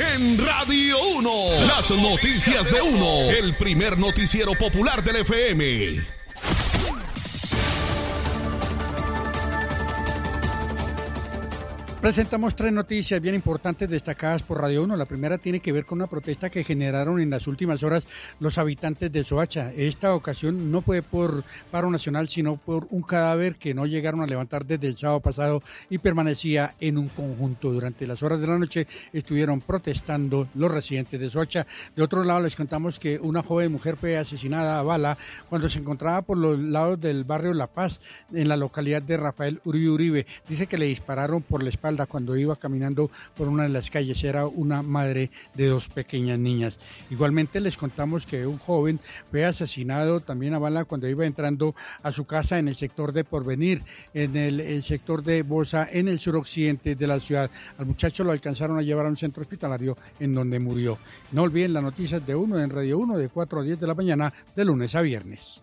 En Radio 1, las noticias de 1, el primer noticiero popular del FM. Presentamos tres noticias bien importantes destacadas por Radio 1. La primera tiene que ver con una protesta que generaron en las últimas horas los habitantes de Soacha. Esta ocasión no fue por paro nacional, sino por un cadáver que no llegaron a levantar desde el sábado pasado y permanecía en un conjunto. Durante las horas de la noche estuvieron protestando los residentes de Soacha. De otro lado, les contamos que una joven mujer fue asesinada a bala cuando se encontraba por los lados del barrio La Paz, en la localidad de Rafael Uribe Uribe. Dice que le dispararon por la cuando iba caminando por una de las calles. Era una madre de dos pequeñas niñas. Igualmente les contamos que un joven fue asesinado también a bala cuando iba entrando a su casa en el sector de Porvenir, en el, el sector de Bosa, en el suroccidente de la ciudad. Al muchacho lo alcanzaron a llevar a un centro hospitalario en donde murió. No olviden las noticias de uno en Radio 1 de 4 a 10 de la mañana de lunes a viernes.